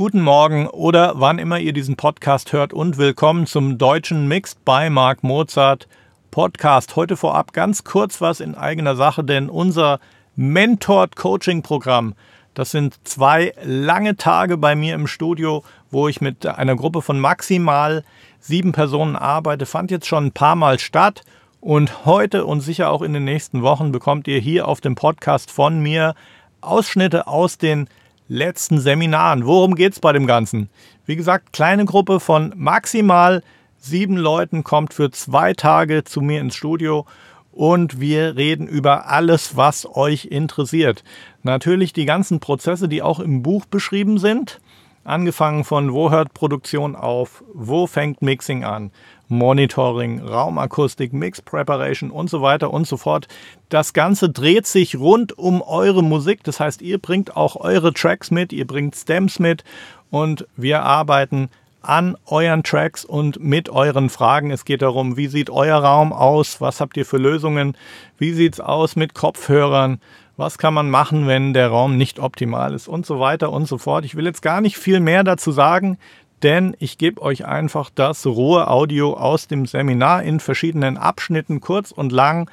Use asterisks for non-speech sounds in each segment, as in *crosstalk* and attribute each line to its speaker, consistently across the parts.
Speaker 1: guten Morgen oder wann immer ihr diesen Podcast hört und willkommen zum deutschen Mixed by Mark Mozart Podcast. Heute vorab ganz kurz was in eigener Sache, denn unser Mentored Coaching Programm, das sind zwei lange Tage bei mir im Studio, wo ich mit einer Gruppe von maximal sieben Personen arbeite, fand jetzt schon ein paar Mal statt. Und heute und sicher auch in den nächsten Wochen bekommt ihr hier auf dem Podcast von mir Ausschnitte aus den letzten Seminaren. Worum geht es bei dem Ganzen? Wie gesagt, kleine Gruppe von maximal sieben Leuten kommt für zwei Tage zu mir ins Studio und wir reden über alles, was euch interessiert. Natürlich die ganzen Prozesse, die auch im Buch beschrieben sind. Angefangen von wo hört Produktion auf, wo fängt Mixing an, Monitoring, Raumakustik, Mix Preparation und so weiter und so fort. Das Ganze dreht sich rund um eure Musik. Das heißt, ihr bringt auch eure Tracks mit, ihr bringt Stems mit und wir arbeiten an euren Tracks und mit euren Fragen. Es geht darum, wie sieht euer Raum aus? Was habt ihr für Lösungen? Wie sieht es aus mit Kopfhörern? Was kann man machen, wenn der Raum nicht optimal ist? Und so weiter und so fort. Ich will jetzt gar nicht viel mehr dazu sagen denn ich gebe euch einfach das rohe Audio aus dem Seminar in verschiedenen Abschnitten, kurz und lang.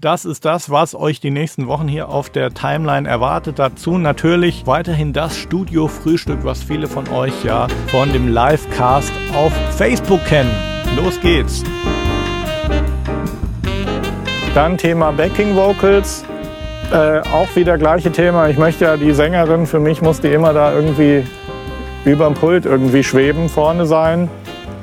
Speaker 1: Das ist das, was euch die nächsten Wochen hier auf der Timeline erwartet. Dazu natürlich weiterhin das Studio-Frühstück, was viele von euch ja von dem Livecast auf Facebook kennen. Los geht's! Dann Thema Backing Vocals. Äh, auch wieder gleiche Thema. Ich möchte ja die Sängerin, für mich muss die immer da irgendwie über dem Pult irgendwie schweben, vorne sein.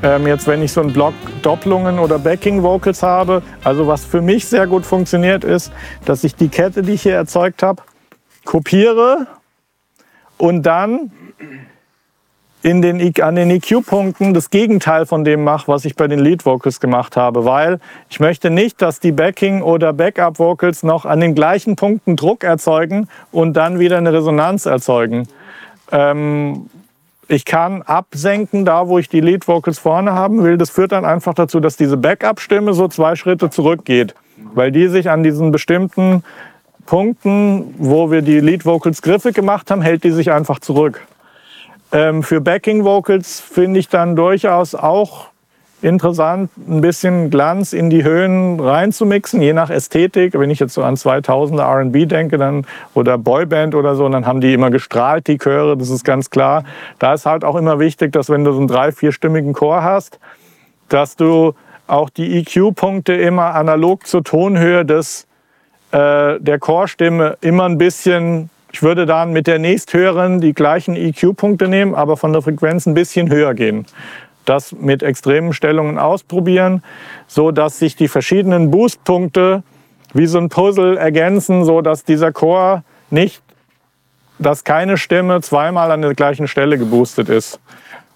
Speaker 1: Ähm, jetzt, wenn ich so einen Block Doppelungen oder Backing Vocals habe, also was für mich sehr gut funktioniert, ist, dass ich die Kette, die ich hier erzeugt habe, kopiere und dann in den, an den EQ-Punkten das Gegenteil von dem mache, was ich bei den Lead-Vocals gemacht habe, weil ich möchte nicht, dass die Backing- oder Backup-Vocals noch an den gleichen Punkten Druck erzeugen und dann wieder eine Resonanz erzeugen. Ähm, ich kann absenken, da wo ich die Lead Vocals vorne haben will. Das führt dann einfach dazu, dass diese Backup-Stimme so zwei Schritte zurückgeht, weil die sich an diesen bestimmten Punkten, wo wir die Lead Vocals griffig gemacht haben, hält die sich einfach zurück. Ähm, für Backing Vocals finde ich dann durchaus auch interessant, ein bisschen Glanz in die Höhen reinzumixen, je nach Ästhetik. Wenn ich jetzt so an 2000er R&B denke dann, oder Boyband oder so, dann haben die immer gestrahlt, die Chöre, das ist ganz klar. Da ist halt auch immer wichtig, dass wenn du so einen drei-, vierstimmigen Chor hast, dass du auch die EQ-Punkte immer analog zur Tonhöhe des, äh, der Chorstimme immer ein bisschen ich würde dann mit der nächsthöheren die gleichen EQ-Punkte nehmen, aber von der Frequenz ein bisschen höher gehen das mit extremen Stellungen ausprobieren, so dass sich die verschiedenen Boostpunkte wie so ein Puzzle ergänzen, so dass dieser Chor nicht, dass keine Stimme zweimal an der gleichen Stelle geboostet ist.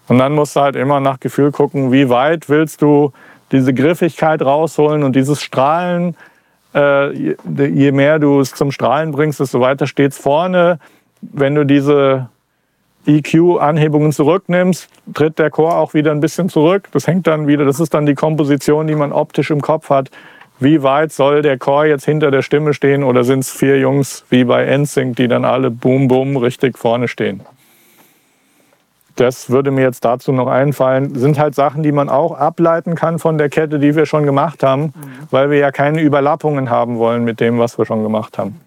Speaker 1: Und dann musst du halt immer nach Gefühl gucken, wie weit willst du diese Griffigkeit rausholen und dieses Strahlen. Äh, je mehr du es zum Strahlen bringst, desto weiter steht es vorne. Wenn du diese EQ-Anhebungen zurücknimmst, tritt der Chor auch wieder ein bisschen zurück. Das hängt dann wieder, das ist dann die Komposition, die man optisch im Kopf hat. Wie weit soll der Chor jetzt hinter der Stimme stehen oder sind es vier Jungs wie bei NSYNC, die dann alle boom boom richtig vorne stehen? Das würde mir jetzt dazu noch einfallen. Sind halt Sachen, die man auch ableiten kann von der Kette, die wir schon gemacht haben, mhm. weil wir ja keine Überlappungen haben wollen mit dem, was wir schon gemacht haben.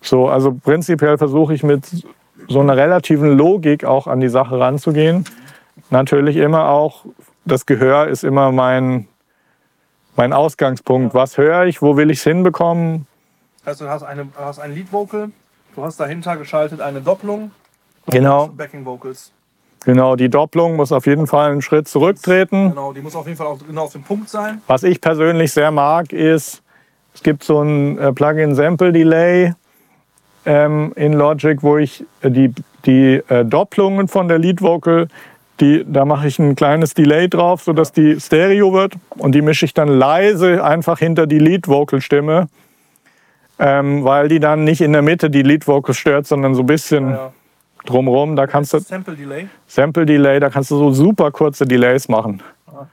Speaker 1: So, also prinzipiell versuche ich mit so einer relativen Logik auch an die Sache ranzugehen. Natürlich immer auch, das Gehör ist immer mein, mein Ausgangspunkt. Was höre ich, wo will ich es hinbekommen?
Speaker 2: Also du hast, eine, hast ein Lead Vocal, du hast dahinter geschaltet eine Doppelung.
Speaker 1: Genau.
Speaker 2: Backing Vocals.
Speaker 1: Genau, die Doppelung muss auf jeden Fall einen Schritt zurücktreten.
Speaker 2: Genau, die muss auf jeden Fall auch genau auf dem Punkt sein.
Speaker 1: Was ich persönlich sehr mag, ist, es gibt so ein äh, Plugin Sample Delay ähm, in Logic, wo ich äh, die, die äh, Doppelungen von der Lead Vocal, die, da mache ich ein kleines Delay drauf, sodass die Stereo wird und die mische ich dann leise einfach hinter die Lead Vocal Stimme, ähm, weil die dann nicht in der Mitte die Lead Vocal stört, sondern so ein bisschen ja, ja. Drumrum. Da kannst du
Speaker 2: Sample Delay.
Speaker 1: Sample Delay, da kannst du so super kurze Delays machen. Ah.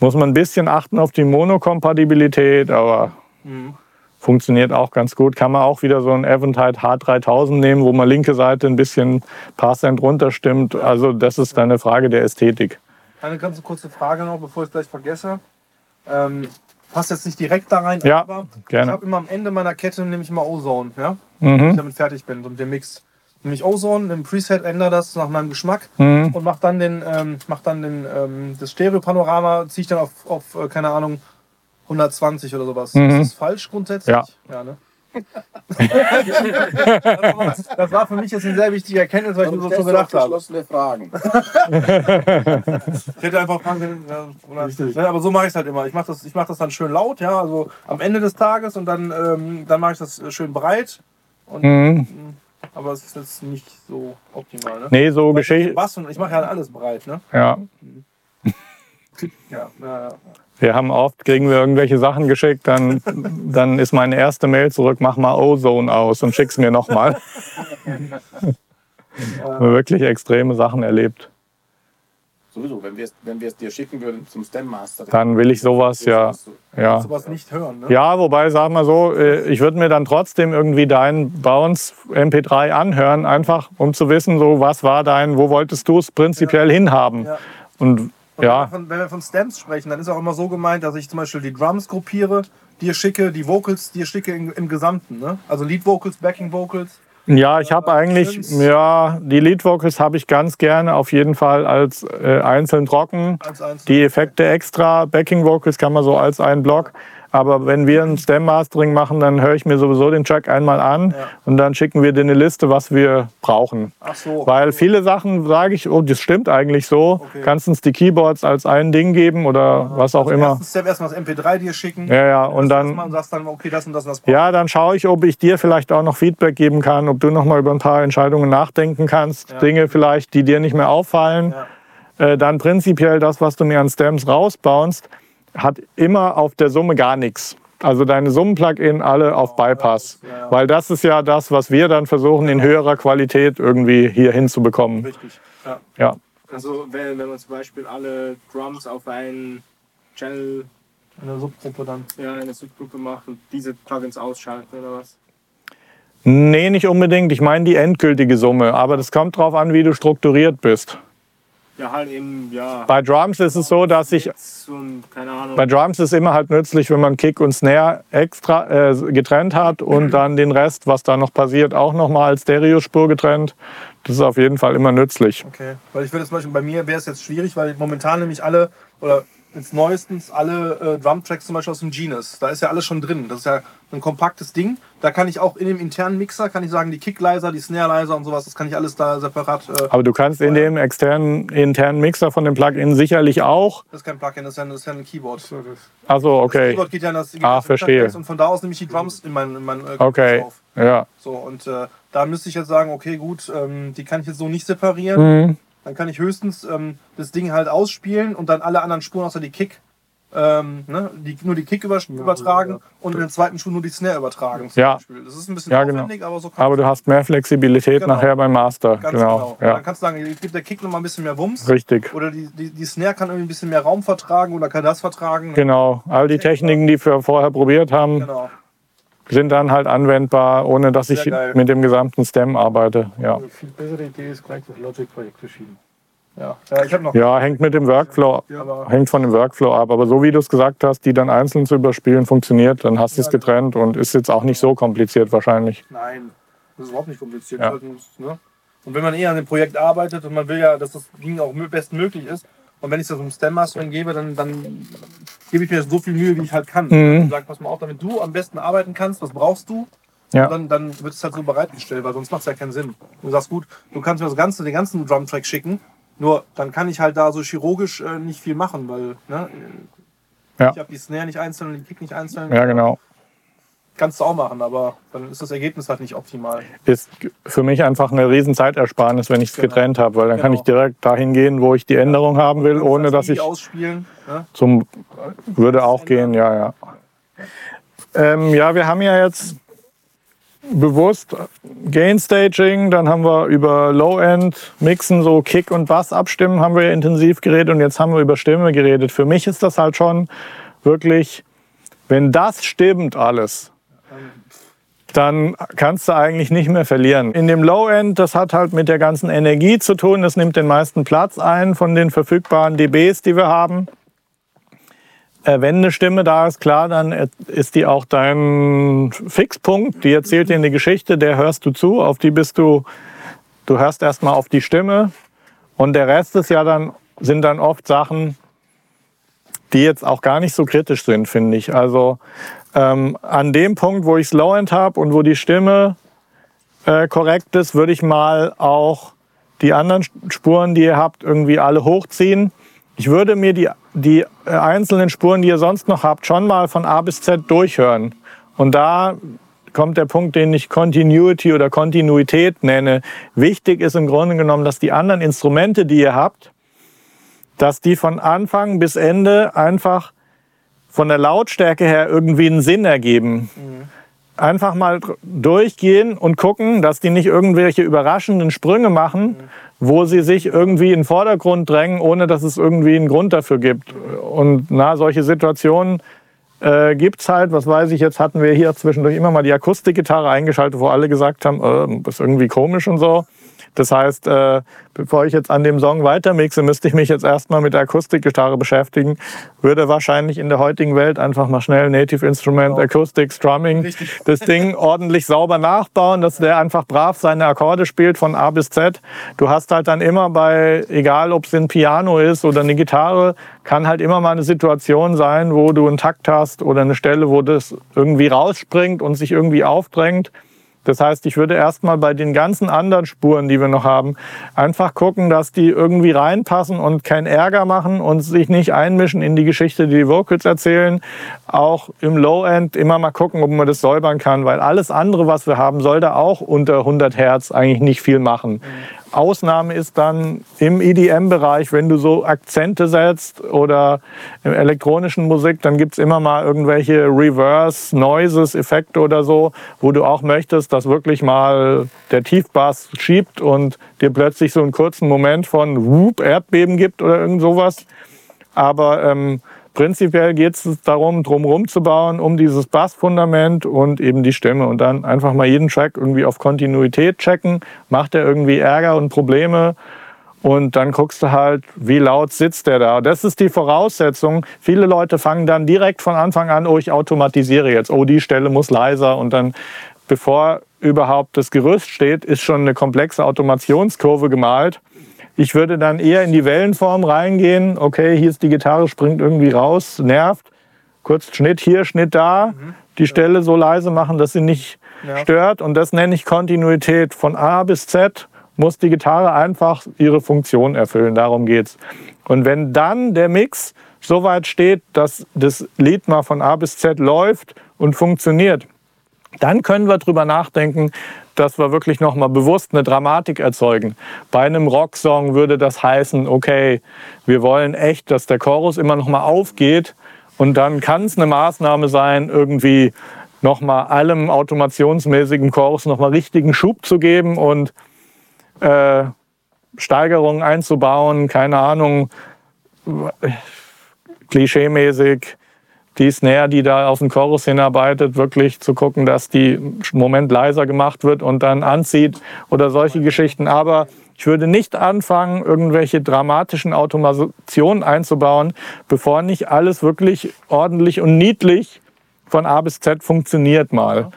Speaker 1: Muss man ein bisschen achten auf die Monokompatibilität, aber mhm Funktioniert auch ganz gut. Kann man auch wieder so ein Eventide H3000 nehmen, wo man linke Seite ein bisschen paar Cent runterstimmt. Also das ist dann eine Frage der Ästhetik.
Speaker 2: Eine ganz kurze Frage noch, bevor ich es gleich vergesse. Ähm, passt jetzt nicht direkt da rein,
Speaker 1: Ja,
Speaker 2: aber
Speaker 1: gerne.
Speaker 2: ich habe immer am Ende meiner Kette nehme ich mal Ozone, ja?
Speaker 1: Mhm.
Speaker 2: wenn ich damit fertig bin und den Mix. Nehme ich Ozone, im Preset ändere das nach meinem Geschmack
Speaker 1: Mhm.
Speaker 2: und mache dann den, ähm, mach dann den ähm, das Stereo-Panorama, ziehe ich dann auf, auf äh, keine Ahnung, 120 oder sowas.
Speaker 1: Mhm.
Speaker 2: Ist das falsch grundsätzlich?
Speaker 1: Ja.
Speaker 2: ja ne? *laughs* das, war, für mich jetzt eine sehr wichtige Erkenntnis, weil ich mir so schon gedacht habe.
Speaker 3: geschlossene Fragen. *laughs*
Speaker 2: Ich hätte einfach fragen können, ja, ne, aber so mache ich es halt immer. Ich mache das, ich mach das dann schön laut, ja, also am Ende des Tages und dann, ähm, dann mache ich das schön breit. Und,
Speaker 1: Mhm.
Speaker 2: Aber es ist jetzt nicht so optimal. Ne?
Speaker 1: Nee, so Geschichte.
Speaker 2: Ich mache ja alles breit, ne?
Speaker 1: Ja.
Speaker 2: Ja, ja, ja.
Speaker 1: Wir haben oft, kriegen wir irgendwelche Sachen geschickt, dann, dann ist meine erste Mail zurück, mach mal Ozone aus und schick's mir nochmal. *laughs* Wirklich extreme Sachen erlebt.
Speaker 3: Sowieso, wenn wir es wenn dir schicken würden zum Stem Master.
Speaker 1: Dann will ich sowas ja. ja.
Speaker 2: Sowas nicht hören, ne?
Speaker 1: Ja, wobei, sag mal so, äh, ich würde mir dann trotzdem irgendwie dein Bounce MP3 anhören, einfach um zu wissen, so was war dein, wo wolltest du es prinzipiell hinhaben.
Speaker 2: Ja.
Speaker 1: Und
Speaker 2: Und
Speaker 1: ja,
Speaker 2: wenn, wir von, wenn wir von Stems sprechen, dann ist auch immer so gemeint, dass ich zum Beispiel die Drums gruppiere, dir schicke, die Vocals dir schicke im, im Gesamten. Ne? Also Lead Vocals, Backing Vocals.
Speaker 1: Ja, ich habe eigentlich,
Speaker 2: Stimmt's?
Speaker 1: ja, die Lead Vocals habe ich ganz gerne auf jeden Fall als äh, einzeln trocken.
Speaker 2: Als eins.
Speaker 1: Die Effekte extra, Backing Vocals kann man so als einen Block. Aber wenn wir ein Stem Mastering machen, dann höre ich mir sowieso den Track einmal an
Speaker 2: Ja.
Speaker 1: und dann schicken wir dir eine Liste, was wir brauchen.
Speaker 2: Ach so.
Speaker 1: Weil viele Sachen sage ich, oh, das stimmt eigentlich so.
Speaker 2: Okay.
Speaker 1: Kannst uns die Keyboards als ein Ding geben oder was auch
Speaker 2: also
Speaker 1: immer.
Speaker 2: Step erstmal das MP3 dir schicken.
Speaker 1: Ja, ja, und dann-
Speaker 2: Und sagst dann, okay, das und das brauche
Speaker 1: Ja, dann schaue ich, ob ich dir vielleicht auch noch Feedback geben kann, ob du noch mal über ein paar Entscheidungen nachdenken kannst,
Speaker 2: Ja.
Speaker 1: Dinge vielleicht, die dir nicht mehr auffallen.
Speaker 2: Ja.
Speaker 1: Äh, dann prinzipiell das, was du mir an Stems rausbaust, hat immer auf der Summe gar nichts. Also deine Summen-Plugin alle auf Bypass.
Speaker 2: ja, ja.
Speaker 1: Weil das ist ja das, was wir dann versuchen, in höherer Qualität irgendwie hier hinzubekommen.
Speaker 2: Richtig. Ja.
Speaker 1: Ja.
Speaker 4: Also wenn, wenn man zum Beispiel alle Drums auf einen Channel,
Speaker 2: Eine Subgruppe dann.
Speaker 4: ja, eine Subgruppe macht und diese Plugins ausschalten oder was?
Speaker 1: Nee, nicht unbedingt. Ich meine die endgültige Summe. Aber das kommt drauf an, wie du strukturiert bist.
Speaker 4: Ja, halt eben, ja.
Speaker 1: Bei Drums ist es so, dass ich
Speaker 4: und keine Ahnung.
Speaker 1: Bei Drums ist immer halt nützlich, wenn man Kick und Snare extra äh, getrennt hat und *clears throat* dann den Rest, was da noch passiert, auch nochmal als Stereospur getrennt. Das ist auf jeden Fall immer nützlich.
Speaker 2: Okay. Weil ich würde zum Beispiel, bei mir wäre es jetzt schwierig, weil momentan nämlich alle, oder jetzt neuestens alle äh, Drum-Tracks zum Beispiel aus dem Genus. Da ist ja alles schon drin. Das ist ja ein kompaktes Ding. Da kann ich auch in dem internen Mixer, kann ich sagen, die Kick-Leiser, die Snare-Leiser und sowas, das kann ich alles da separat. Äh,
Speaker 1: Aber du kannst in dem externen internen Mixer von dem Plugin sicherlich auch.
Speaker 2: das ist kein Plugin, das ist ja, das ist ja ein Keyboard.
Speaker 1: Also
Speaker 2: Das
Speaker 1: okay.
Speaker 2: Keyboard geht ja in das, geht
Speaker 1: Ah,
Speaker 2: das
Speaker 1: verstehe.
Speaker 2: Und von da aus nehme ich die Drums in mein, in mein äh,
Speaker 1: Okay.
Speaker 2: auf.
Speaker 1: Ja.
Speaker 2: So, und äh, da müsste ich jetzt sagen, okay, gut, ähm, die kann ich jetzt so nicht separieren.
Speaker 1: Mhm.
Speaker 2: Dann kann ich höchstens ähm, das Ding halt ausspielen und dann alle anderen Spuren außer die Kick, ähm, ne, die, nur die Kick über, übertragen und in der zweiten Spur nur die Snare übertragen. Zum
Speaker 1: Ja.
Speaker 2: Beispiel. Das ist ein bisschen
Speaker 1: Ja, genau.
Speaker 2: aber so kann
Speaker 1: Aber du hast mehr Flexibilität
Speaker 2: Genau.
Speaker 1: nachher beim Master.
Speaker 2: ganz
Speaker 1: genau.
Speaker 2: genau.
Speaker 1: Ja.
Speaker 2: Dann kannst du sagen, ich gebe der Kick noch mal ein bisschen mehr Wumms.
Speaker 1: Richtig.
Speaker 2: Oder die, die, die Snare kann irgendwie ein bisschen mehr Raum vertragen oder kann das vertragen.
Speaker 1: Genau. All die Techniken, die wir vorher probiert haben,
Speaker 2: Genau.
Speaker 1: Sind dann halt anwendbar, ohne dass ich
Speaker 2: geil.
Speaker 1: mit dem gesamten Stem arbeite. Ja.
Speaker 5: Eine viel bessere Idee ist gleich das Logic-Projekt verschieben.
Speaker 2: Ja, ja ich habe noch.
Speaker 1: Ja, hängt mit dem Workflow,
Speaker 2: aber
Speaker 1: hängt von dem Workflow ab. Aber so wie du es gesagt hast, die dann einzeln zu überspielen, funktioniert, dann hast du es
Speaker 2: Ja, genau.
Speaker 1: getrennt und ist jetzt auch nicht so kompliziert wahrscheinlich.
Speaker 2: Nein, das ist überhaupt nicht kompliziert.
Speaker 1: Ja.
Speaker 2: Ist, ne? Und wenn man eher an dem Projekt arbeitet und man will ja, dass das Ding auch mö- bestmöglich ist, und wenn ich das um Stem Mastering gebe, dann, dann gebe ich mir so viel Mühe, wie ich halt kann.
Speaker 1: Mhm.
Speaker 2: Und sage, pass mal auf, damit du am besten arbeiten kannst, was brauchst du?
Speaker 1: Ja.
Speaker 2: Und dann, dann wird es halt so bereitgestellt, weil sonst macht es ja keinen Sinn. Du sagst, gut, du kannst mir das ganze, den ganzen Drumtrack schicken, nur dann kann ich halt da so chirurgisch äh, nicht viel machen, weil ne,
Speaker 1: Ja.
Speaker 2: ich habe die Snare nicht einzeln und die Kick nicht einzeln.
Speaker 1: Ja, genau.
Speaker 2: Kannst du auch machen, aber dann ist das Ergebnis halt nicht optimal.
Speaker 1: Ist für mich einfach eine riesen Zeitersparnis, wenn ich es
Speaker 2: Genau.
Speaker 1: getrennt habe, weil dann kann
Speaker 2: Genau.
Speaker 1: ich direkt dahin gehen, wo ich die Änderung haben will, ohne
Speaker 2: das
Speaker 1: dass ich
Speaker 2: ausspielen. Ne?
Speaker 1: zum würde auch gehen, ja, ja. Ähm, ja, wir haben ja jetzt bewusst Gain Staging, dann haben wir über Low-End Mixen, so Kick und Bass abstimmen, haben wir ja intensiv geredet und jetzt haben wir über Stimme geredet. Für mich ist das halt schon wirklich, wenn das stimmt alles, dann kannst du eigentlich nicht mehr verlieren. In dem Low-End, das hat halt mit der ganzen Energie zu tun. Das nimmt den meisten Platz ein von den verfügbaren dBs, die wir haben. Äh, wenn eine Stimme da ist, klar, dann ist die auch dein Fixpunkt. Die erzählt dir eine Geschichte, der hörst du zu, auf die bist du, du hörst erstmal auf die Stimme. Und der Rest ist ja dann, sind dann oft Sachen, die jetzt auch gar nicht so kritisch sind, finde ich. Also ähm, an dem Punkt, wo ich Slow-End habe und wo die Stimme äh, korrekt ist, würde ich mal auch die anderen Spuren, die ihr habt, irgendwie alle hochziehen. Ich würde mir die die äh, einzelnen Spuren, die ihr sonst noch habt, schon mal von A bis Z durchhören. Und da kommt der Punkt, den ich Continuity oder Kontinuität nenne. Wichtig ist im Grunde genommen, dass die anderen Instrumente, die ihr habt, dass die von Anfang bis Ende einfach von der Lautstärke her irgendwie einen Sinn ergeben. Mhm. Einfach mal durchgehen und gucken, dass die nicht irgendwelche überraschenden Sprünge machen, mhm wo sie sich irgendwie in den Vordergrund drängen, ohne dass es irgendwie einen Grund dafür gibt. Und na, solche Situationen äh, gibt es halt. Was weiß ich, jetzt hatten wir hier zwischendurch immer mal die Akustikgitarre eingeschaltet, wo alle gesagt haben, äh, das ist irgendwie komisch und so. Das heißt, äh, bevor ich jetzt an dem Song weitermixe, müsste ich mich jetzt erstmal mit der Akustikgitarre beschäftigen. Würde wahrscheinlich in der heutigen Welt einfach mal schnell Native Instrument, genau. Acoustic, Strumming, Richtig. das Ding *laughs* ordentlich sauber nachbauen, dass der einfach brav seine Akkorde spielt von A bis Z. Du hast halt dann immer bei, egal ob es ein Piano ist oder eine Gitarre, kann halt immer mal eine Situation sein, wo du einen Takt hast oder eine Stelle, wo das irgendwie rausspringt und sich irgendwie aufdrängt. Das heißt, ich würde erstmal bei den ganzen anderen Spuren, die wir noch haben, einfach gucken, dass die irgendwie reinpassen und keinen Ärger machen und sich nicht einmischen in die Geschichte, die die Vocals erzählen. Auch im Low-End immer mal gucken, ob man das säubern kann, weil alles andere, was wir haben, soll da auch unter 100 Hertz eigentlich nicht viel machen. Ausnahme ist dann im EDM-Bereich, wenn du so Akzente setzt oder im elektronischen Musik, dann gibt's immer mal irgendwelche Reverse, Noises, Effekte oder so, wo du auch möchtest, dass wirklich mal der Tiefbass schiebt und dir plötzlich so einen kurzen Moment von Whoop, Erdbeben gibt oder irgend sowas. Aber ähm, Prinzipiell geht es darum, drumherum zu bauen, um dieses Bassfundament und eben die Stimme. Und dann einfach mal jeden Track irgendwie auf Kontinuität checken. Macht er irgendwie Ärger und Probleme? Und dann guckst du halt, wie laut sitzt der da. Das ist die Voraussetzung. Viele Leute fangen dann direkt von Anfang an, oh, ich automatisiere jetzt. Oh, die Stelle muss leiser. Und dann, bevor überhaupt das Gerüst steht, ist schon eine komplexe Automationskurve gemalt. Ich würde dann eher in die Wellenform reingehen. Okay, hier ist die Gitarre, springt irgendwie raus, nervt. Kurz Schnitt hier, Schnitt da. Mhm. Die Stelle so leise machen, dass sie nicht ja. stört. Und das nenne ich Kontinuität. Von A bis Z muss die Gitarre einfach ihre Funktion erfüllen. Darum geht's. Und wenn dann der Mix so weit steht, dass das Lied mal von A bis Z läuft und funktioniert, dann können wir drüber nachdenken, dass wir wirklich nochmal bewusst eine Dramatik erzeugen. Bei einem Rocksong würde das heißen, okay, wir wollen echt, dass der Chorus immer nochmal aufgeht und dann kann es eine Maßnahme sein, irgendwie nochmal allem automationsmäßigen Chorus nochmal richtigen Schub zu geben und äh, Steigerungen einzubauen, keine Ahnung, klischeemäßig die Snare, die da auf den Chorus hinarbeitet, wirklich zu gucken, dass die im Moment leiser gemacht wird und dann anzieht oder solche Geschichten. Aber ich würde nicht anfangen, irgendwelche dramatischen Automationen einzubauen, bevor nicht alles wirklich ordentlich und niedlich von A bis Z funktioniert mal.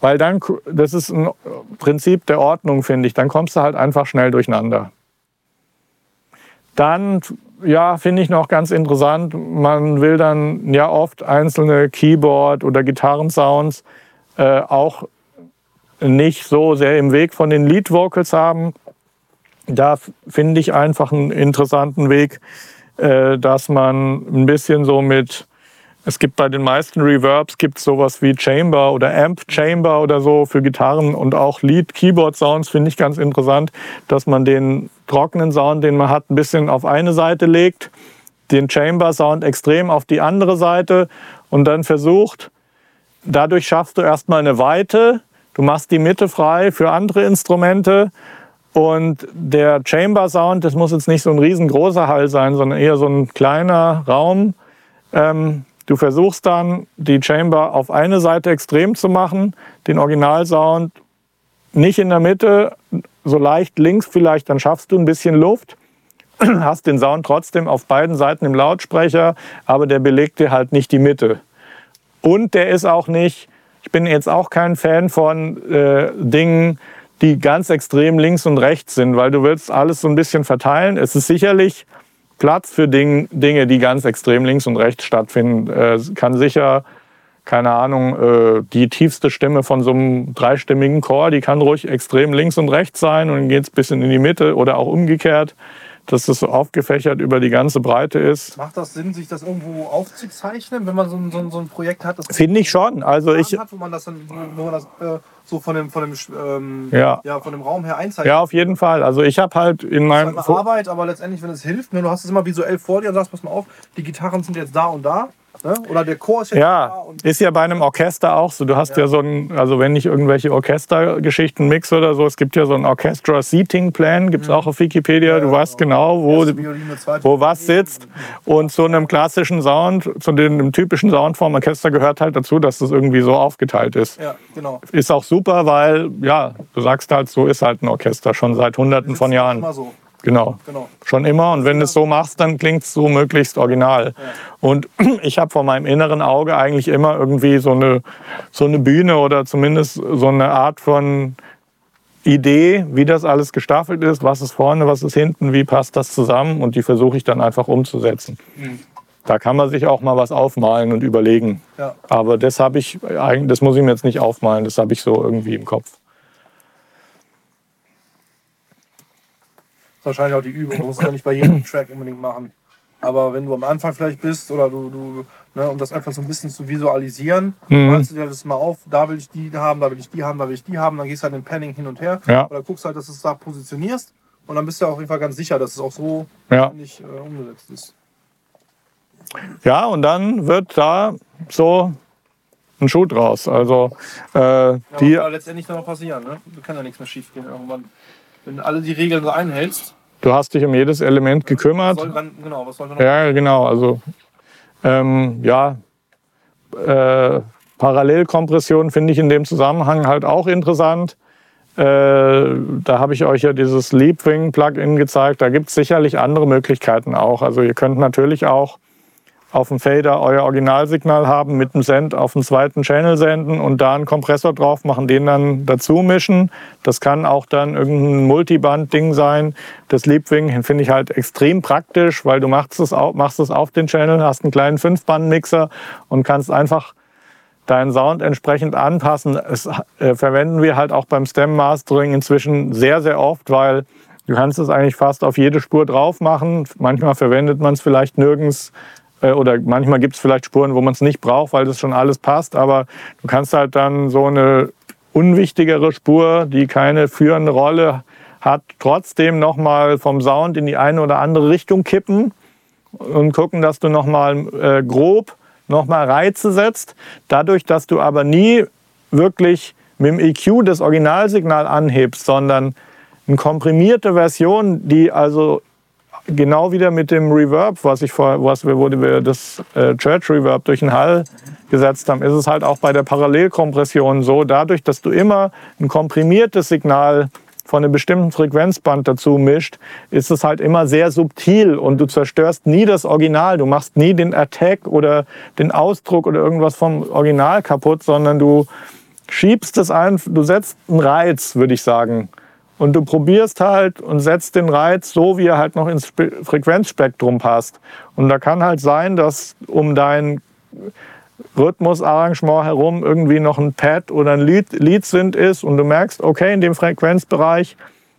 Speaker 1: Weil dann, das ist ein Prinzip der Ordnung, finde ich. Dann kommst du halt einfach schnell durcheinander. Dann ja, finde ich noch ganz interessant. Man will dann ja oft einzelne Keyboard- oder Gitarrensounds äh, auch nicht so sehr im Weg von den Lead Vocals haben. Da finde ich einfach einen interessanten Weg, äh, dass man ein bisschen so mit es gibt bei den meisten Reverbs gibt sowas wie Chamber oder Amp Chamber oder so für Gitarren und auch Lead Keyboard Sounds finde ich ganz interessant, dass man den trockenen Sound, den man hat, ein bisschen auf eine Seite legt, den Chamber Sound extrem auf die andere Seite und dann versucht, dadurch schaffst du erstmal eine Weite, du machst die Mitte frei für andere Instrumente und der Chamber Sound, das muss jetzt nicht so ein riesengroßer Hall sein, sondern eher so ein kleiner Raum. Ähm, Du versuchst dann, die Chamber auf eine Seite extrem zu machen, den Originalsound nicht in der Mitte, so leicht links vielleicht, dann schaffst du ein bisschen Luft, *clears throat* hast den Sound trotzdem auf beiden Seiten im Lautsprecher, aber der belegt dir halt nicht die Mitte. Und der ist auch nicht, ich bin jetzt auch kein Fan von äh, Dingen, die ganz extrem links und rechts sind, weil du willst alles so ein bisschen verteilen. Es ist sicherlich Platz für Ding, Dinge, die ganz extrem links und rechts stattfinden. Äh, kann sicher, keine Ahnung, äh, die tiefste Stimme von so einem dreistimmigen Chor, die kann ruhig extrem links und rechts sein und dann geht es ein bisschen in die Mitte oder auch umgekehrt, dass das so aufgefächert über die ganze Breite ist.
Speaker 2: Macht das Sinn, sich das irgendwo aufzuzeichnen, wenn man so ein, so ein, so ein Projekt hat?
Speaker 1: Finde ich schon. Also ich,
Speaker 2: hat, wo man das dann, wo man das äh, so von dem, von dem, ähm,
Speaker 1: Ja.
Speaker 2: ja. von dem Raum her einzeichnet.
Speaker 1: ja, auf jeden Fall. Also ich habe halt in
Speaker 2: Das ist
Speaker 1: meinem...
Speaker 2: eine Arbeit, aber letztendlich, wenn es hilft, ne, du hast es immer visuell vor dir und sagst, pass mal auf, die Gitarren sind jetzt da und da. Ne? Oder der Chor ist
Speaker 1: Ja,
Speaker 2: und
Speaker 1: ist ja bei einem Orchester auch so. Du hast ja, so ein, also wenn ich irgendwelche Orchestergeschichten mixe oder so, es gibt ja so einen Orchestra Seating Plan, gibt es auch auf Wikipedia. Du weißt genau, wo,
Speaker 2: Violine, zweite
Speaker 1: wo was sitzt. Und zu einem klassischen Sound, zu dem typischen Sound vom Orchester gehört halt dazu, dass das irgendwie so aufgeteilt ist.
Speaker 2: Ja, genau.
Speaker 1: Ist auch super, weil, ja, du sagst halt, so ist halt ein Orchester schon seit hunderten von Jahren.
Speaker 2: Immer so,
Speaker 1: Genau.
Speaker 2: genau.
Speaker 1: Schon immer. Und wenn du es so machst, dann klingt es so möglichst original. Und *clears throat* ich habe vor meinem inneren Auge eigentlich immer irgendwie so eine, so eine Bühne oder zumindest so eine Art von Idee, wie das alles gestaffelt ist, was ist vorne, was ist hinten, wie passt das zusammen. Und die versuche ich dann einfach umzusetzen. Da kann man sich auch mal was aufmalen und überlegen.
Speaker 2: Ja.
Speaker 1: Aber das habe ich das muss ich mir jetzt nicht aufmalen, das habe ich so irgendwie im Kopf.
Speaker 2: Wahrscheinlich auch die Übung. Du musst es ja nicht bei jedem Track unbedingt machen. Aber wenn du am Anfang vielleicht bist oder du, du ne, um das einfach so ein bisschen zu visualisieren,
Speaker 1: Mhm.
Speaker 2: malst du dir das mal auf, da will ich die haben, da will ich die haben, da will ich die haben, dann gehst du halt in Panning hin und her
Speaker 1: Ja.
Speaker 2: oder guckst halt, dass du es da positionierst und dann bist du auf jeden Fall ganz sicher, dass es auch so
Speaker 1: Ja.
Speaker 2: nicht äh, umgesetzt ist.
Speaker 1: Ja, und dann wird da so ein Schuh draus. Also äh,
Speaker 2: Ja,
Speaker 1: die,
Speaker 2: letztendlich noch passieren, ne? Da kann ja nichts mehr schief gehen irgendwann. Wenn du alle die Regeln so einhältst,
Speaker 1: du hast dich um jedes Element
Speaker 2: was
Speaker 1: gekümmert.
Speaker 2: soll dann, genau, was soll dann noch
Speaker 1: Ja, genau. Also ähm, ja, äh, Parallelkompression finde ich in dem Zusammenhang halt auch interessant. Äh, da habe ich euch ja dieses Leapwing-Plugin gezeigt. Da gibt es sicherlich andere Möglichkeiten auch. Also ihr könnt natürlich auch auf dem Fader euer Originalsignal haben, mit dem Send auf den zweiten Channel senden und da einen Kompressor drauf machen, den dann dazu mischen. Das kann auch dann irgendein Multiband-Ding sein. Das Leapwing finde ich halt extrem praktisch, weil du machst es, auf, machst es auf den Channel, hast einen kleinen Fünfband-Mixer und kannst einfach deinen Sound entsprechend anpassen. Das äh, verwenden wir halt auch beim Stem Mastering inzwischen sehr, sehr oft, weil du kannst es eigentlich fast auf jede Spur drauf machen. Manchmal verwendet man es vielleicht nirgends oder manchmal gibt es vielleicht Spuren, wo man es nicht braucht, weil das schon alles passt. Aber du kannst halt dann so eine unwichtigere Spur, die keine führende Rolle hat, trotzdem nochmal vom Sound in die eine oder andere Richtung kippen und gucken, dass du nochmal äh, grob nochmal Reize setzt. Dadurch, dass du aber nie wirklich mit dem EQ das Originalsignal anhebst, sondern eine komprimierte Version, die also genau wieder mit dem Reverb, was ich vor, was wir, wo wir das äh, Church Reverb durch den Hall gesetzt haben, ist es halt auch bei der Parallelkompression so, dadurch, dass du immer ein komprimiertes Signal von einem bestimmten Frequenzband dazu mischt, ist es halt immer sehr subtil und du zerstörst nie das Original. Du machst nie den Attack oder den Ausdruck oder irgendwas vom Original kaputt, sondern du schiebst es ein, du setzt einen Reiz, würde ich sagen. Und du probierst halt und setzt den Reiz so, wie er halt noch ins Spe Frequenzspektrum passt. Und da kann halt sein, dass um dein Rhythmusarrangement herum irgendwie noch ein Pad oder ein Lead, Lead sind ist und du merkst, okay, in dem Frequenzbereich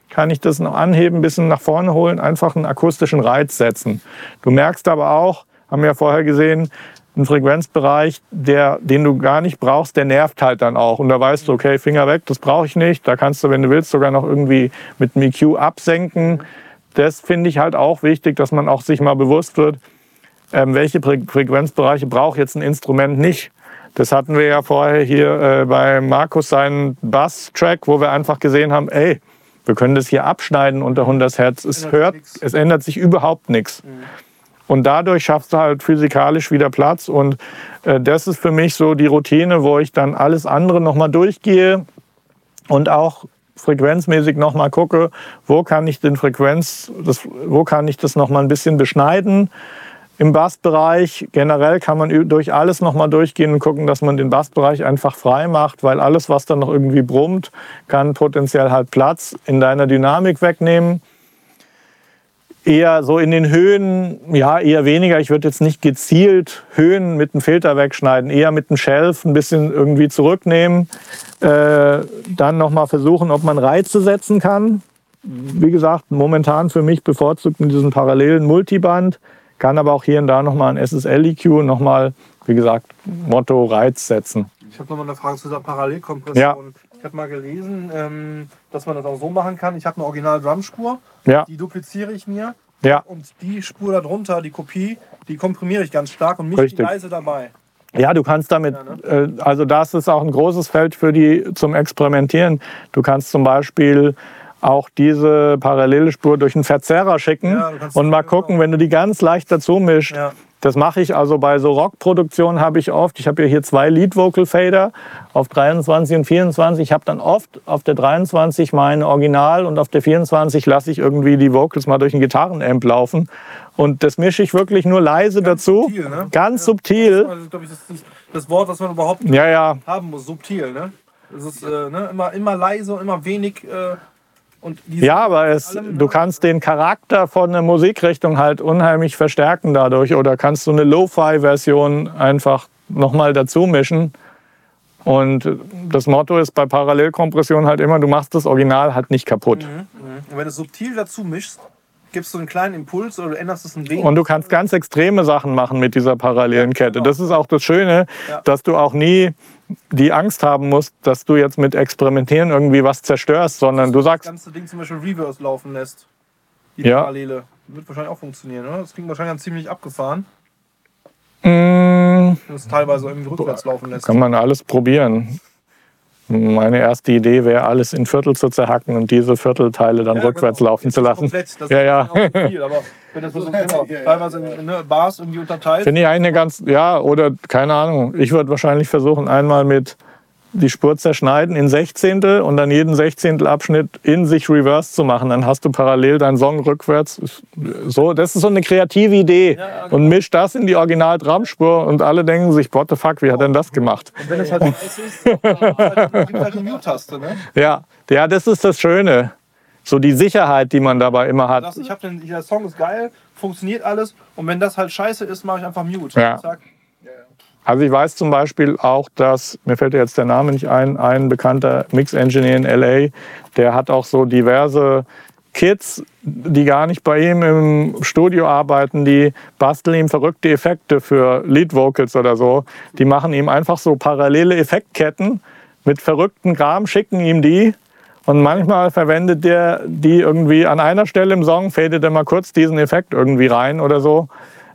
Speaker 1: kann ich das noch anheben, ein bisschen nach vorne holen, einfach einen akustischen Reiz setzen. Du merkst aber auch, haben wir ja vorher gesehen, ein Frequenzbereich, der, den du gar nicht brauchst, der nervt halt dann auch. Und da weißt du, okay, Finger weg, das brauche ich nicht. Da kannst du, wenn du willst, sogar noch irgendwie mit dem EQ absenken. Das finde ich halt auch wichtig, dass man auch sich mal bewusst wird, ähm, welche Fre Frequenzbereiche braucht jetzt ein Instrument nicht. Das hatten wir ja vorher hier äh, bei Markus seinen Bass-Track, wo wir einfach gesehen haben, ey, wir können das hier abschneiden unter 100 Hertz. Es
Speaker 2: Ändert
Speaker 1: hört,
Speaker 2: nichts.
Speaker 1: es ändert sich überhaupt nichts. Und dadurch schaffst du halt physikalisch wieder Platz. Und äh, das ist für mich so die Routine, wo ich dann alles andere nochmal durchgehe und auch frequenzmäßig nochmal gucke, wo kann ich den Frequenz, das, wo kann ich das nochmal ein bisschen beschneiden. Im Bassbereich generell kann man durch alles nochmal durchgehen und gucken, dass man den Bassbereich einfach frei macht, weil alles, was dann noch irgendwie brummt, kann potenziell halt Platz in deiner Dynamik wegnehmen. Eher so in den Höhen, ja, eher weniger. Ich würde jetzt nicht gezielt Höhen mit dem Filter wegschneiden, eher mit dem Shelf ein bisschen irgendwie zurücknehmen. Äh, dann nochmal versuchen, ob man Reize setzen kann. Wie gesagt, momentan für mich bevorzugt mit diesem parallelen Multiband. Kann aber auch hier und da nochmal ein SSL-EQ und nochmal, wie gesagt, Motto Reiz setzen.
Speaker 2: Ich habe nochmal eine Frage zu dieser Parallelkompression. Ich habe mal gelesen, ähm, dass man das auch so machen kann. Ich habe eine Original-Drumspur,
Speaker 1: Ja,
Speaker 2: die dupliziere ich mir
Speaker 1: ja,
Speaker 2: und die Spur darunter, die Kopie, die komprimiere ich ganz stark und
Speaker 1: Richtig.
Speaker 2: leise dabei.
Speaker 1: Ja, du kannst damit,
Speaker 2: Ja,
Speaker 1: äh, also das ist auch ein großes Feld für die zum Experimentieren. Du kannst zum Beispiel auch diese parallele Spur durch einen Verzerrer schicken
Speaker 2: Ja,
Speaker 1: und mal
Speaker 2: genau.
Speaker 1: gucken, wenn du die ganz leicht dazu mischst.
Speaker 2: Ja.
Speaker 1: Das mache ich also bei so Rockproduktionen habe ich oft. Ich habe hier zwei Lead Vocal Fader auf 23 und 24. Ich habe dann oft auf der 23 meine Original und auf der 24 lasse ich irgendwie die Vocals mal durch einen Gitarrenamp laufen. Und das mische ich wirklich nur leise dazu.
Speaker 2: subtil, ne?
Speaker 1: Ganz
Speaker 2: Ja.
Speaker 1: subtil.
Speaker 2: Das ist, glaube ich, das, das, das Wort, was man überhaupt
Speaker 1: Ja,
Speaker 2: haben muss, subtil. Ne? Das ist äh, ne? immer, immer leise und immer wenig. Äh,
Speaker 1: Ja, aber es, du kannst den Charakter von einer Musikrichtung halt unheimlich verstärken dadurch. Oder kannst du eine Lo-Fi-Version einfach nochmal dazu mischen. Und das Motto ist bei Parallelkompression halt immer, du machst das Original halt nicht kaputt.
Speaker 2: Und wenn du es subtil dazu mischst, gibst du einen kleinen Impuls oder du änderst es ein wenig.
Speaker 1: Und du kannst ganz extreme Sachen machen mit dieser parallelen Kette.
Speaker 2: genau.
Speaker 1: Das ist auch das Schöne, dass du auch nie die Angst haben musst, dass du jetzt mit Experimentieren irgendwie was zerstörst, sondern du
Speaker 2: das
Speaker 1: sagst,
Speaker 2: ganze Ding zum Beispiel Reverse laufen lässt. Die
Speaker 1: Ja.
Speaker 2: Parallele. Wird wahrscheinlich auch funktionieren, oder? Das klingt wahrscheinlich dann ziemlich abgefahren,
Speaker 1: mm,
Speaker 2: es teilweise irgendwie rückwärts laufen lässt.
Speaker 1: Kann man alles probieren. Meine erste Idee wäre, alles in Viertel zu zerhacken und diese Viertelteile dann
Speaker 2: Ja,
Speaker 1: rückwärts
Speaker 2: genau.
Speaker 1: laufen *laughs* zu lassen. Ja, ja.
Speaker 2: viel, aber wenn das so genau, teilweise in ne, Bars irgendwie unterteilt.
Speaker 1: Finde ich eigentlich eine ganz, ja, oder keine Ahnung. Ich würde wahrscheinlich versuchen, einmal mit die Spur zerschneiden in Sechzehntel und dann jeden Sechzehntelabschnitt in sich reverse zu machen. Dann hast du parallel deinen Song rückwärts. So, das ist so eine kreative Idee.
Speaker 2: Ja, genau.
Speaker 1: Und misch das in die Original-Drumspur und alle denken sich, what the fuck, wie hat denn das gemacht?
Speaker 2: Und wenn es halt weiß ist, dann gibt halt eine Mute-Taste. Ne?
Speaker 1: Ja, ja, das ist das Schöne. So die Sicherheit, die man dabei immer hat.
Speaker 2: ich hab den, der Song ist geil, funktioniert alles. Und wenn das halt scheiße ist, mache ich einfach Mute.
Speaker 1: Ja.
Speaker 2: Zack.
Speaker 1: Also ich weiß zum Beispiel auch, dass, mir fällt jetzt der Name nicht ein, ein bekannter Mix-Engineer in LA, der hat auch so diverse Kids, die gar nicht bei ihm im Studio arbeiten, die basteln ihm verrückte Effekte für Lead Vocals oder so. Die machen ihm einfach so parallele Effektketten mit verrückten Kram, schicken ihm die und manchmal verwendet der die irgendwie an einer Stelle im Song, fadet er mal kurz diesen Effekt irgendwie rein oder so.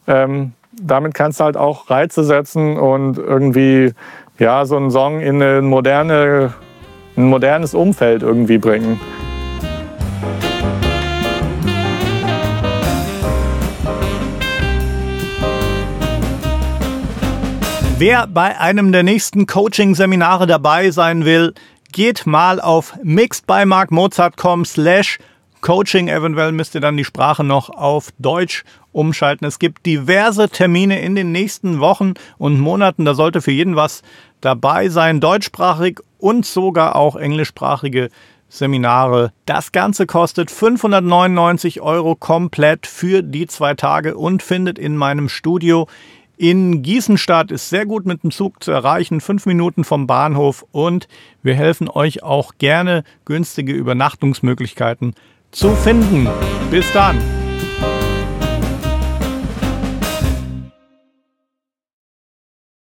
Speaker 1: Ähm, damit kannst du halt auch Reize setzen und irgendwie ja, so einen Song in eine moderne, ein modernes Umfeld irgendwie bringen.
Speaker 6: Wer bei einem der nächsten Coaching-Seminare dabei sein will, geht mal auf mixedbymarkmozart.com slash coaching. Eventuell müsst ihr dann die Sprache noch auf Deutsch umschalten. Es gibt diverse Termine in den nächsten Wochen und Monaten. Da sollte für jeden was dabei sein, deutschsprachig und sogar auch englischsprachige Seminare. Das Ganze kostet 599 Euro komplett für die zwei Tage und findet in meinem Studio in Gießen statt. Ist sehr gut mit dem Zug zu erreichen, fünf Minuten vom Bahnhof und wir helfen euch auch gerne günstige Übernachtungsmöglichkeiten zu finden. Bis dann!